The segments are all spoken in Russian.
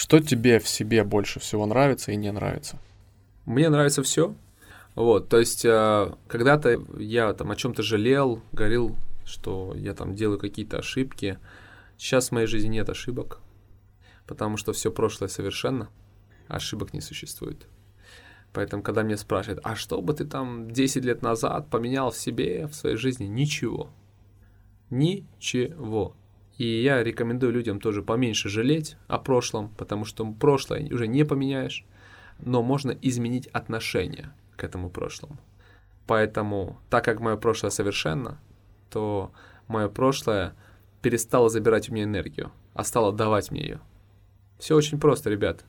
Что тебе в себе больше всего нравится и не нравится? Мне нравится все. Вот, то есть э, когда-то я там о чем-то жалел, говорил, что я там делаю какие-то ошибки. Сейчас в моей жизни нет ошибок, потому что все прошлое совершенно, ошибок не существует. Поэтому, когда меня спрашивают, а что бы ты там 10 лет назад поменял в себе, в своей жизни? Ничего. Ничего. И я рекомендую людям тоже поменьше жалеть о прошлом, потому что прошлое уже не поменяешь, но можно изменить отношение к этому прошлому. Поэтому, так как мое прошлое совершенно, то мое прошлое перестало забирать у меня энергию, а стало давать мне ее. Все очень просто, ребят.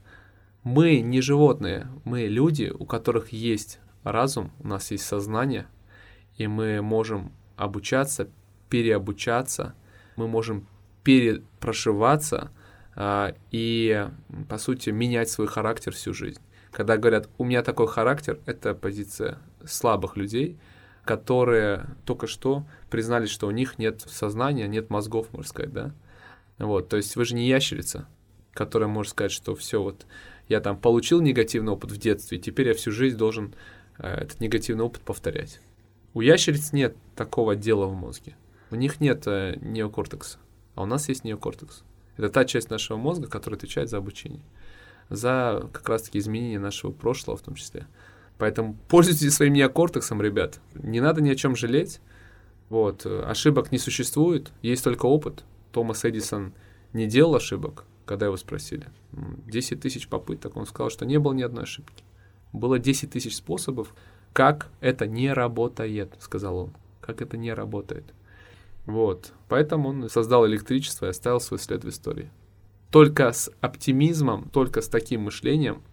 Мы не животные, мы люди, у которых есть разум, у нас есть сознание, и мы можем обучаться, переобучаться, мы можем перепрошиваться а, и, по сути, менять свой характер всю жизнь. Когда говорят, у меня такой характер, это позиция слабых людей, которые только что признали, что у них нет сознания, нет мозгов, можно сказать, да. Вот, то есть вы же не ящерица, которая может сказать, что все вот я там получил негативный опыт в детстве, теперь я всю жизнь должен э, этот негативный опыт повторять. У ящериц нет такого отдела в мозге. У них нет э, неокортекса, а у нас есть неокортекс. Это та часть нашего мозга, которая отвечает за обучение, за как раз-таки изменение нашего прошлого в том числе. Поэтому пользуйтесь своим неокортексом, ребят. Не надо ни о чем жалеть. Вот. Ошибок не существует, есть только опыт. Томас Эдисон не делал ошибок, когда его спросили. 10 тысяч попыток, он сказал, что не было ни одной ошибки. Было 10 тысяч способов, как это не работает, сказал он. Как это не работает. Вот. Поэтому он создал электричество и оставил свой след в истории. Только с оптимизмом, только с таким мышлением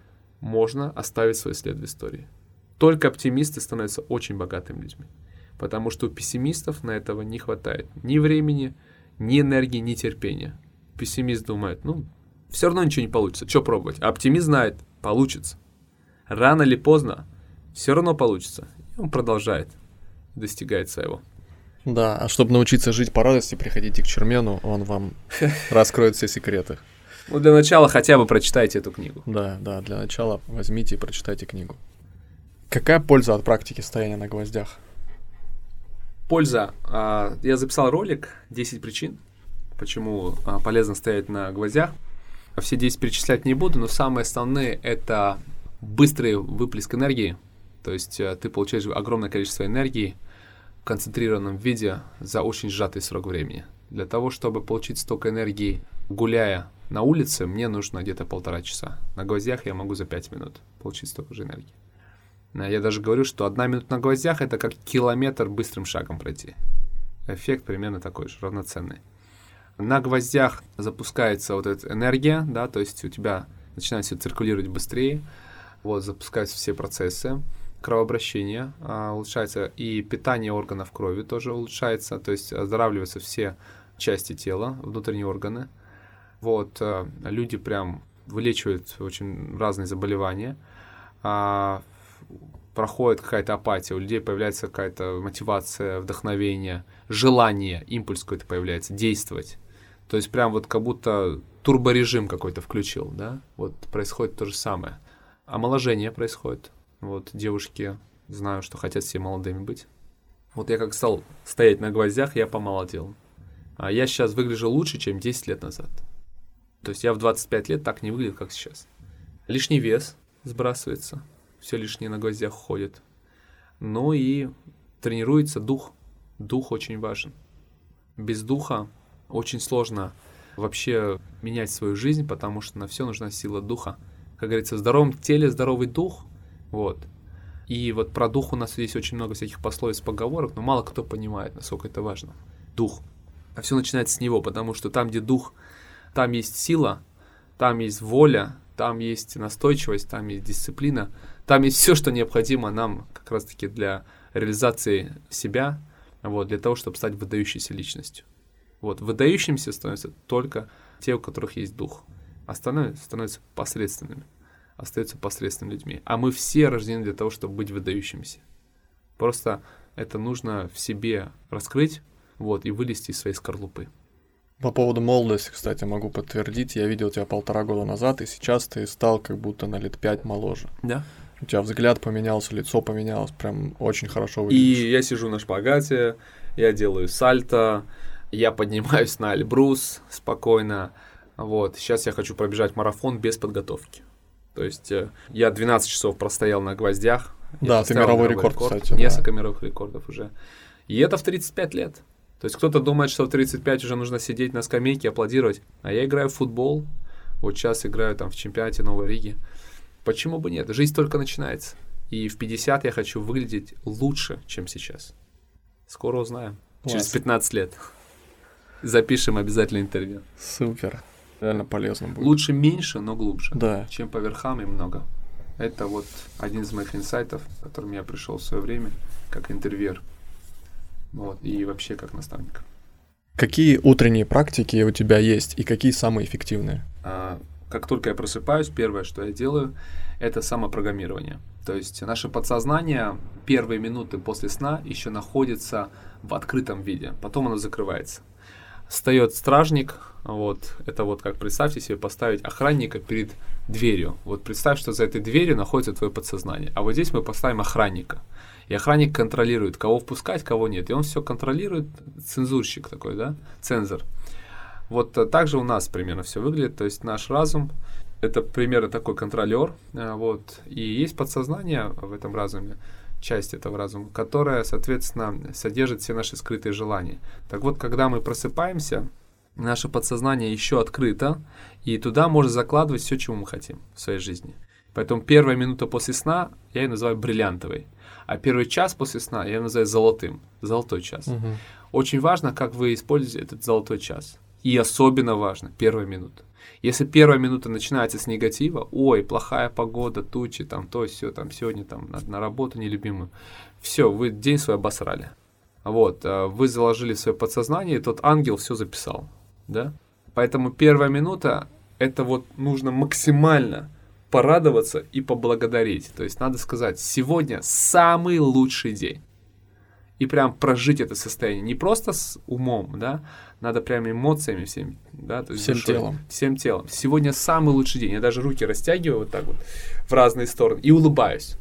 можно оставить свой след в истории. Только оптимисты становятся очень богатыми людьми. Потому что у пессимистов на этого не хватает ни времени, ни энергии, ни терпения пессимист думает, ну, все равно ничего не получится, что пробовать? А оптимист знает, получится. Рано или поздно все равно получится. И он продолжает, достигает своего. Да, а чтобы научиться жить по радости, приходите к Чермену, он вам раскроет все секреты. Ну, для начала хотя бы прочитайте эту книгу. Да, да, для начала возьмите и прочитайте книгу. Какая польза от практики стояния на гвоздях? Польза. А, я записал ролик «10 причин, почему а, полезно стоять на гвоздях. Все 10 перечислять не буду, но самые основные это быстрый выплеск энергии. То есть э, ты получаешь огромное количество энергии концентрированном виде за очень сжатый срок времени. Для того, чтобы получить столько энергии, гуляя на улице, мне нужно где-то полтора часа. На гвоздях я могу за 5 минут получить столько же энергии. Я даже говорю, что одна минута на гвоздях это как километр быстрым шагом пройти. Эффект примерно такой же, равноценный на гвоздях запускается вот эта энергия, да, то есть у тебя начинает все циркулировать быстрее, вот, запускаются все процессы, кровообращение а, улучшается, и питание органов крови тоже улучшается, то есть оздоравливаются все части тела, внутренние органы. Вот, а, люди прям вылечивают очень разные заболевания, а, проходит какая-то апатия, у людей появляется какая-то мотивация, вдохновение, желание, импульс какой-то появляется, действовать. То есть прям вот как будто турборежим какой-то включил, да? Вот происходит то же самое. Омоложение происходит. Вот девушки знаю, что хотят все молодыми быть. Вот я как стал стоять на гвоздях, я помолодел. А я сейчас выгляжу лучше, чем 10 лет назад. То есть я в 25 лет так не выглядел, как сейчас. Лишний вес сбрасывается, все лишнее на гвоздях ходит. Ну и тренируется дух. Дух очень важен. Без духа очень сложно вообще менять свою жизнь, потому что на все нужна сила духа. Как говорится, в здоровом теле здоровый дух. Вот. И вот про дух у нас здесь очень много всяких пословиц, поговорок, но мало кто понимает, насколько это важно. Дух. А все начинается с него, потому что там, где дух, там есть сила, там есть воля, там есть настойчивость, там есть дисциплина, там есть все, что необходимо нам как раз-таки для реализации себя, вот, для того, чтобы стать выдающейся личностью. Вот, выдающимся становятся только те, у которых есть дух. Остальное становятся посредственными, остаются посредственными людьми. А мы все рождены для того, чтобы быть выдающимися. Просто это нужно в себе раскрыть, вот, и вылезти из своей скорлупы. По поводу молодости, кстати, могу подтвердить. Я видел тебя полтора года назад, и сейчас ты стал как будто на лет пять моложе. Да. У тебя взгляд поменялся, лицо поменялось, прям очень хорошо выглядишь. И я сижу на шпагате, я делаю сальто, я поднимаюсь на Альбрус спокойно. Вот, сейчас я хочу пробежать марафон без подготовки. То есть э, я 12 часов простоял на гвоздях. Да, ты поставил мировой рекорд, кстати, да. Несколько мировых рекордов уже. И это в 35 лет. То есть кто-то думает, что в 35 уже нужно сидеть на скамейке аплодировать. А я играю в футбол. Вот сейчас играю там в чемпионате Новой Риги. Почему бы нет? Жизнь только начинается. И в 50 я хочу выглядеть лучше, чем сейчас. Скоро узнаем. Через Класс. 15 лет. Запишем обязательно интервью. Супер. Реально полезно будет. Лучше меньше, но глубже. Да. Чем по верхам и много. Это вот один из моих инсайтов, к которым я пришел в свое время, как интервьюер. Вот, и вообще как наставник. Какие утренние практики у тебя есть и какие самые эффективные? А, как только я просыпаюсь, первое, что я делаю, это самопрограммирование. То есть наше подсознание первые минуты после сна еще находится в открытом виде, потом оно закрывается. Встает стражник, вот, это вот как представьте себе поставить охранника перед дверью. Вот представь, что за этой дверью находится твое подсознание. А вот здесь мы поставим охранника. И охранник контролирует, кого впускать, кого нет. И он все контролирует, цензурщик такой, да, цензор. Вот э, так же у нас примерно все выглядит. То есть наш разум это примерно такой контролер, э, вот, и есть подсознание в этом разуме, часть этого разума, которая, соответственно, содержит все наши скрытые желания. Так вот, когда мы просыпаемся, наше подсознание еще открыто, и туда можно закладывать все, чего мы хотим в своей жизни. Поэтому первая минута после сна я ее называю бриллиантовой, а первый час после сна я ее называю золотым, золотой час. Мгм. Очень важно, как вы используете этот золотой час. И особенно важно первая минута. Если первая минута начинается с негатива, ой, плохая погода, тучи, там то, все, там сегодня там на, на работу нелюбимую, все, вы день свой обосрали. Вот, а, вы заложили свое подсознание, и тот ангел все записал, да? Поэтому первая минута, это вот нужно максимально порадоваться и поблагодарить. То есть надо сказать, сегодня самый лучший день и прям прожить это состояние. Не просто с умом, да, надо прям эмоциями всем, да, то есть Всем душой, телом. Всем телом. Сегодня самый лучший день. Я даже руки растягиваю вот так вот в разные стороны и улыбаюсь.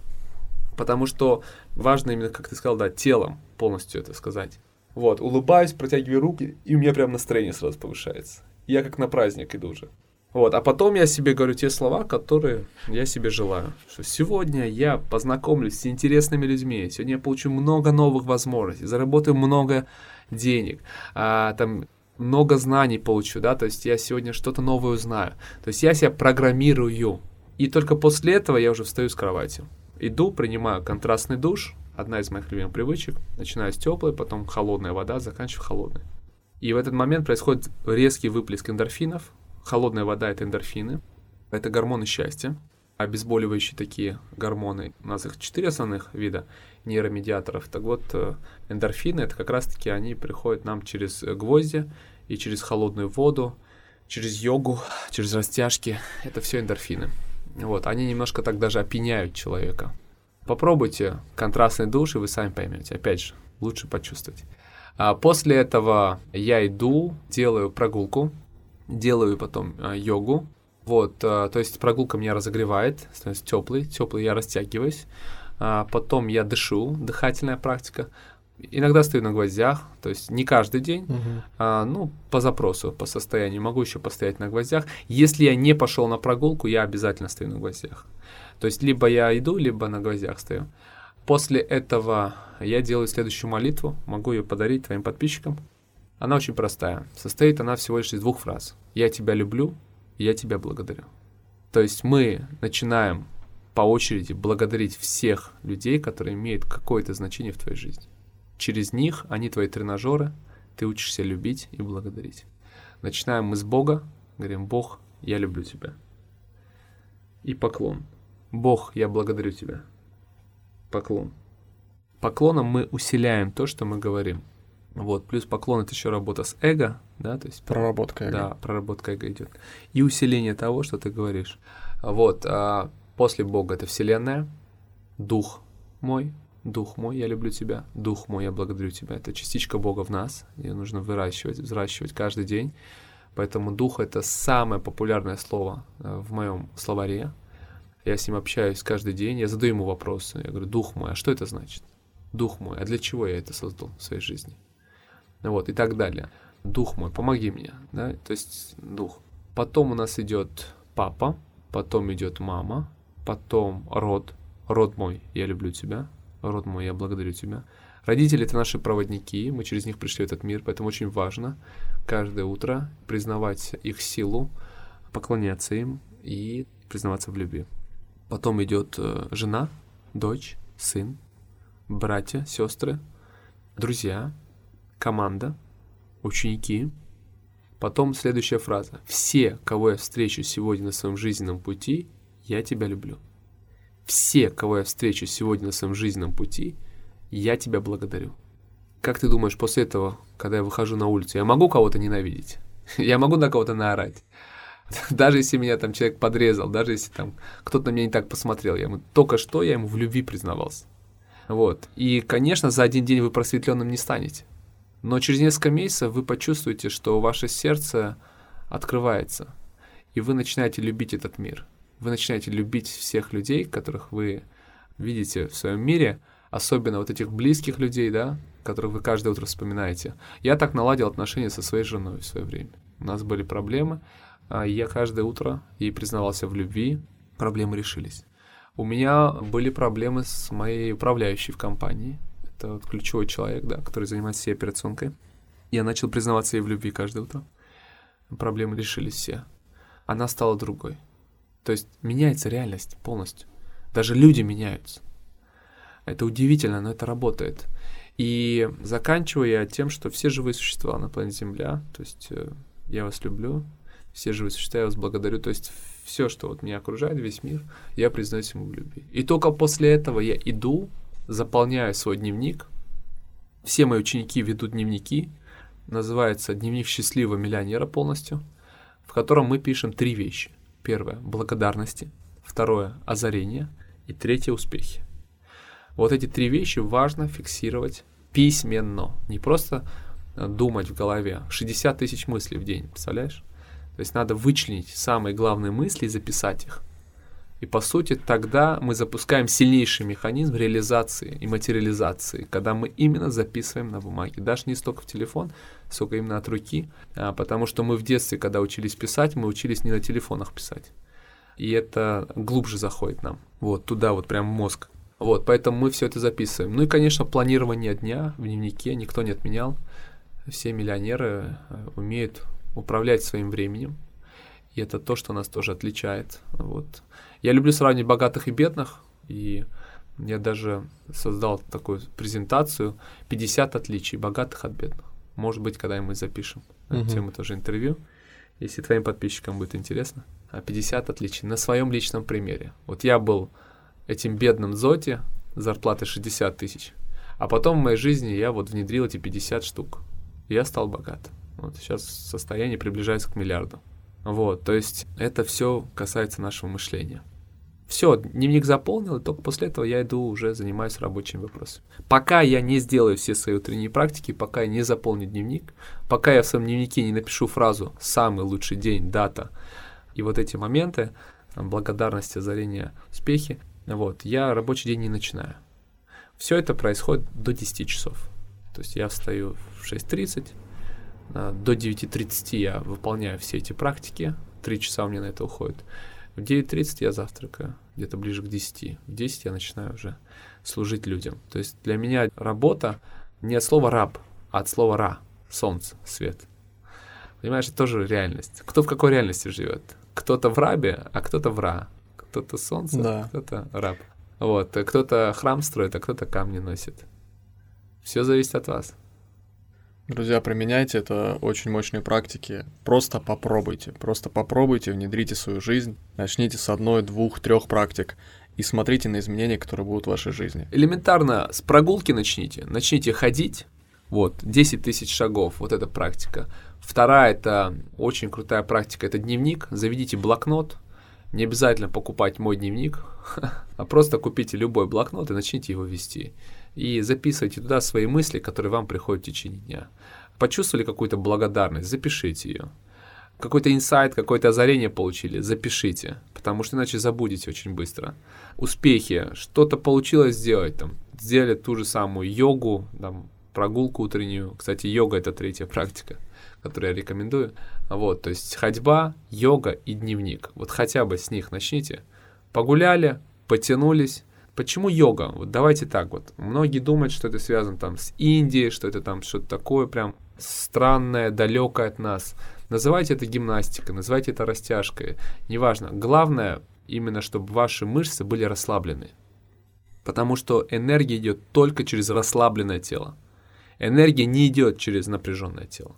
Потому что важно именно, как ты сказал, да, телом полностью это сказать. Вот, улыбаюсь, протягиваю руки, и у меня прям настроение сразу повышается. Я как на праздник иду уже. Вот, а потом я себе говорю те слова, которые я себе желаю. Что сегодня я познакомлюсь с интересными людьми, сегодня я получу много новых возможностей, заработаю много денег, а, там много знаний получу, да, то есть я сегодня что-то новое узнаю. То есть я себя программирую. И только после этого я уже встаю с кровати. Иду, принимаю контрастный душ, одна из моих любимых привычек. Начинаю с теплой, потом холодная вода, заканчиваю холодной. И в этот момент происходит резкий выплеск эндорфинов. Холодная вода — это эндорфины. Это гормоны счастья. Обезболивающие такие гормоны. У нас их четыре основных вида нейромедиаторов. Так вот, э, эндорфины — это как раз-таки они приходят нам через гвозди и через холодную воду, через йогу, через растяжки. Это все эндорфины. Вот, они немножко так даже опьяняют человека. Попробуйте контрастный душ, и вы сами поймете. Опять же, лучше почувствовать. А после этого я иду, делаю прогулку, делаю потом а, йогу. Вот, а, то есть прогулка меня разогревает, становится теплый, теплый я растягиваюсь. А, потом я дышу, дыхательная практика. Иногда стою на гвоздях, то есть не каждый день, Мгм. а, ну, по запросу, по состоянию. Могу еще постоять на гвоздях. Если я не пошел на прогулку, я обязательно стою на гвоздях. То есть либо я иду, либо на гвоздях стою. После этого я делаю следующую молитву, могу ее подарить твоим подписчикам. Она очень простая. Состоит она всего лишь из двух фраз. «Я тебя люблю», «Я тебя благодарю». То есть мы начинаем по очереди благодарить всех людей, которые имеют какое-то значение в твоей жизни. Через них они твои тренажеры, ты учишься любить и благодарить. Начинаем мы с Бога, говорим, Бог, я люблю тебя. И поклон. Бог, я благодарю тебя. Поклон. Поклоном мы усиляем то, что мы говорим. Вот, плюс поклон это еще работа с эго, да, то есть Проработка эго. да, проработка эго идет. И усиление того, что ты говоришь. Вот, а после Бога это Вселенная, Дух мой, Дух мой, я люблю тебя. Дух мой, я благодарю тебя. Это частичка Бога в нас. Ее нужно выращивать, взращивать каждый день. Поэтому дух — это самое популярное слово э, в моем словаре. Я с ним общаюсь каждый день, я задаю ему вопросы. Я говорю, дух мой, а что это значит? Дух мой, а для чего я это создал в своей жизни? Вот, и так далее. Дух мой, помоги мне. Да? То есть дух. Потом у нас идет папа, потом идет мама, потом род. Род мой, я люблю тебя. Род мой, я благодарю тебя. Родители — это наши проводники, мы через них пришли в этот мир, поэтому очень важно каждое утро признавать их силу, поклоняться им и признаваться в любви. Потом идет э, жена, дочь, сын, братья, сестры, друзья, команда, ученики. Потом следующая фраза. Все, кого я встречу сегодня на своем жизненном пути, я тебя люблю. Все, кого я встречу сегодня на своем жизненном пути, я тебя благодарю. Как ты думаешь, после этого, когда я выхожу на улицу, я могу кого-то ненавидеть? Я могу на кого-то наорать? Даже если меня там человек подрезал, даже если там кто-то на меня не так посмотрел, я ему только что я ему в любви признавался. Вот. И, конечно, за один день вы просветленным не станете. Но через несколько месяцев вы почувствуете, что ваше сердце открывается, и вы начинаете любить этот мир. Вы начинаете любить всех людей, которых вы видите в своем мире, особенно вот этих близких людей, да, которых вы каждое утро вспоминаете. Я так наладил отношения со своей женой в свое время. У нас были проблемы, а я каждое утро ей признавался в любви, проблемы решились. У меня были проблемы с моей управляющей в компании. Это вот ключевой человек, да, который занимается всей операционкой. Я начал признаваться ей в любви каждое утро. Проблемы решились все. Она стала другой. То есть меняется реальность полностью. Даже люди меняются. Это удивительно, но это работает. И заканчиваю я тем, что все живые существа на планете Земля, то есть э, я вас люблю, все живые существа, я вас благодарю. То есть все, что вот меня окружает, весь мир, я признаюсь ему в любви. И только после этого я иду, заполняю свой дневник. Все мои ученики ведут дневники. Называется «Дневник счастливого миллионера» полностью, в котором мы пишем три вещи. Первое — благодарности. Второе — озарение. И третье — успехи. Вот эти три вещи важно фиксировать письменно. Не просто думать в голове. 60 тысяч мыслей в день, представляешь? То есть надо вычленить самые главные мысли и записать их. И по сути тогда мы запускаем сильнейший механизм реализации и материализации, когда мы именно записываем на бумаге. Даже не столько в телефон, сколько именно от руки, а, потому что мы в детстве, когда учились писать, мы учились не на телефонах писать. И это глубже заходит нам, вот туда вот прям в мозг. Вот, поэтому мы все это записываем. Ну и, конечно, планирование дня в дневнике никто не отменял. Все миллионеры э, умеют управлять своим временем. И это то, что нас тоже отличает. Вот. Я люблю сравнивать богатых и бедных, и я даже создал такую презентацию 50 отличий богатых от бедных. Может быть, когда-нибудь запишем на uh-huh. тему тоже интервью, если твоим подписчикам будет интересно. А 50 отличий на своем личном примере. Вот я был этим бедным Зоти, зарплатой 60 тысяч, а потом в моей жизни я вот внедрил эти 50 штук. И я стал богатым. Вот сейчас состояние приближается к миллиарду. Вот, то есть это все касается нашего мышления. Все, дневник заполнил, и только после этого я иду уже занимаюсь рабочими вопросами. Пока я не сделаю все свои утренние практики, пока я не заполню дневник, пока я в своем дневнике не напишу фразу «самый лучший день», «дата» и вот эти моменты, там, благодарность, озарение, успехи, вот, я рабочий день не начинаю. Все это происходит до 10 часов. То есть я встаю в 6.30, а, до 9.30 я выполняю все эти практики, 3 часа у меня на это уходит. В 9.30 я завтракаю, где-то ближе к 10. В 10 я начинаю уже служить людям. То есть для меня работа не от слова раб, а от слова ра, солнце, свет. Понимаешь, это тоже реальность. Кто в какой реальности живет? Кто-то в рабе, а кто-то в ра. Кто-то солнце, да. кто-то раб. Вот, кто-то храм строит, а кто-то камни носит. Все зависит от вас. Друзья, применяйте это очень мощные практики. Просто попробуйте. Просто попробуйте, внедрите свою жизнь. Начните с одной, двух, трех практик и смотрите на изменения, которые будут в вашей жизни. Элементарно с прогулки начните. Начните ходить. Вот, 10 тысяч шагов, вот эта практика. Вторая, это очень крутая практика, это дневник. Заведите блокнот. Не обязательно покупать мой дневник, а просто купите любой блокнот и начните его вести. И записывайте туда свои мысли, которые вам приходят в течение дня. Почувствовали какую-то благодарность, запишите ее. Какой-то инсайт, какое-то озарение получили, запишите, потому что иначе забудете очень быстро. Успехи, что-то получилось сделать, там, сделали ту же самую йогу, там, прогулку утреннюю. Кстати, йога это третья практика, которую я рекомендую. Вот, то есть ходьба, йога и дневник. Вот хотя бы с них начните. Погуляли, потянулись, Почему йога? Вот давайте так вот. Многие думают, что это связано там с Индией, что это там что-то такое прям странное, далекое от нас. Называйте это гимнастикой, называйте это растяжкой. Неважно. Главное именно, чтобы ваши мышцы были расслаблены. Потому что энергия идет только через расслабленное тело. Энергия не идет через напряженное тело.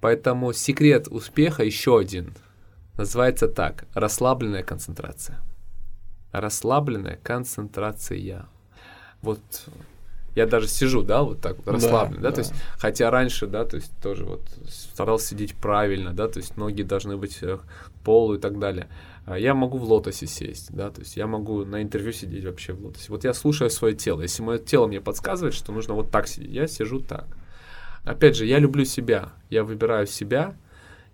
Поэтому секрет успеха еще один. Называется так. Расслабленная концентрация расслабленная концентрация. Вот я даже сижу, да, вот так вот расслабленно, да, да, то есть, хотя раньше, да, то есть тоже вот старался сидеть правильно, да, то есть ноги должны быть э, полу и так далее. А я могу в лотосе сесть, да, то есть я могу на интервью сидеть вообще в лотосе. Вот я слушаю свое тело. Если мое тело мне подсказывает, что нужно вот так сидеть, я сижу так. Опять же, я люблю себя, я выбираю себя,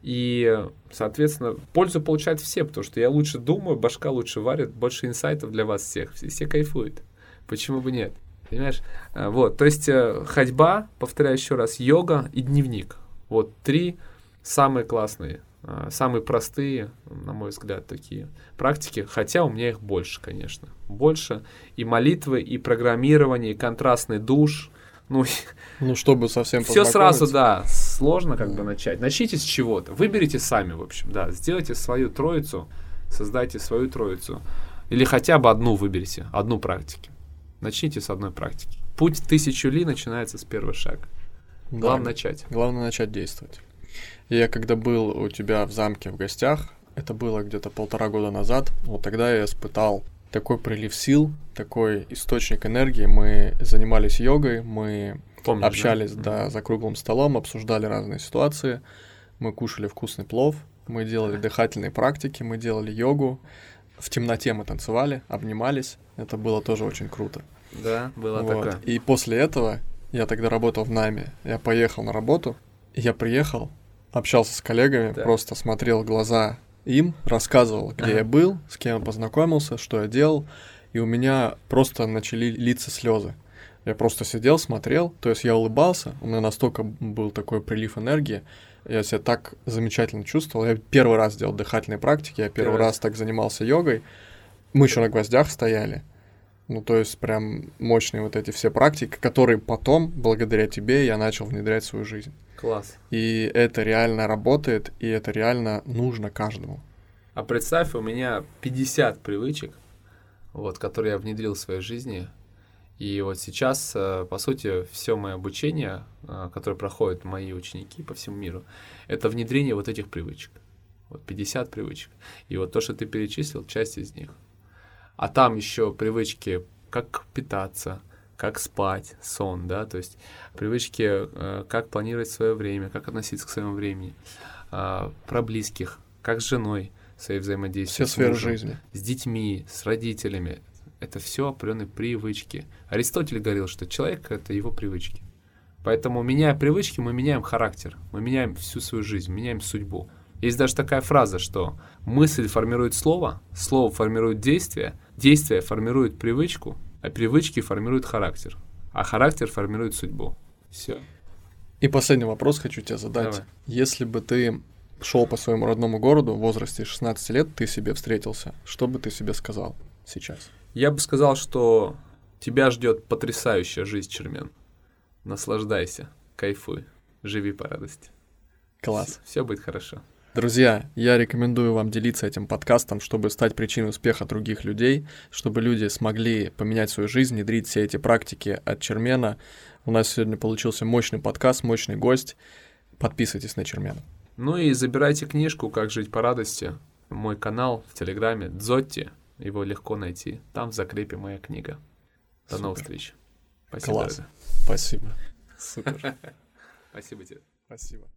и, соответственно, пользу получают все, потому что я лучше думаю, башка лучше варит, больше инсайтов для вас всех. Все, все кайфуют. Почему бы нет? Понимаешь? А, вот, то есть э, ходьба, повторяю еще раз, йога и дневник. Вот три самые классные, а, самые простые, на мой взгляд, такие практики. Хотя у меня их больше, конечно. Больше. И молитвы, и программирование, и контрастный душ, ну, ну чтобы совсем Все сразу, да, сложно как бы начать. Начните с чего-то. Выберите сами, в общем, да. Сделайте свою троицу, создайте свою троицу. Или хотя бы одну выберите, одну практики. Начните с одной практики. Путь тысячу ли начинается с первого шага. Главное да, начать. Главное начать действовать. Я когда был у тебя в замке в гостях, это было где-то полтора года назад, вот тогда я испытал такой прилив сил, такой источник энергии. Мы занимались йогой, мы Помнишь, общались да? Да, за круглым столом, обсуждали разные ситуации, мы кушали вкусный плов, мы делали дыхательные практики, мы делали йогу, в темноте мы танцевали, обнимались. Это было тоже очень круто. Да, было вот. такое. И после этого я тогда работал в найме. Я поехал на работу, я приехал, общался с коллегами, да. просто смотрел глаза им, рассказывал, где ага. я был, с кем я познакомился, что я делал, и у меня просто начали литься слезы. Я просто сидел, смотрел, то есть я улыбался, у меня настолько был такой прилив энергии, я себя так замечательно чувствовал. Я первый раз делал дыхательные практики, я первый, первый раз так занимался йогой. Мы еще на гвоздях стояли. Ну, то есть прям мощные вот эти все практики, которые потом, благодаря тебе, я начал внедрять в свою жизнь. Класс. И это реально работает, и это реально нужно каждому. А представь, у меня 50 привычек, вот, которые я внедрил в своей жизни. И вот сейчас, э, по сути, все мое обучение, э, которое проходят мои ученики по всему миру, это внедрение вот этих привычек. Вот 50 привычек. И вот то, что ты перечислил, часть из них. А там еще привычки, как питаться, как спать, сон, да, то есть привычки, э, как планировать свое время, как относиться к своему времени, э, про близких, как с женой свои взаимодействия. Все сферы жизни. С детьми, с родителями. Это все определенные привычки. Аристотель говорил, что человек — это его привычки. Поэтому, меняя привычки, мы меняем характер, мы меняем всю свою жизнь, меняем судьбу. Есть даже такая фраза, что мысль формирует слово, слово формирует действие, действие формирует привычку, а привычки формируют характер, а характер формирует судьбу. Все. И последний вопрос хочу тебе задать. Давай. Если бы ты шел по своему родному городу в возрасте 16 лет, ты себе встретился, что бы ты себе сказал сейчас? Я бы сказал, что тебя ждет потрясающая жизнь, Чермен. Наслаждайся, кайфуй, живи по радости. Класс. Все будет хорошо. Друзья, я рекомендую вам делиться этим подкастом, чтобы стать причиной успеха других людей, чтобы люди смогли поменять свою жизнь, внедрить все эти практики от Чермена. У нас сегодня получился мощный подкаст, мощный гость. Подписывайтесь на Чермена. Ну и забирайте книжку «Как жить по радости». Мой канал в Телеграме Дзотти. Его легко найти. Там в закрепе моя книга. До Супер. новых встреч. Спасибо. Класс. Дорогая. Спасибо. Супер. Спасибо тебе. Спасибо.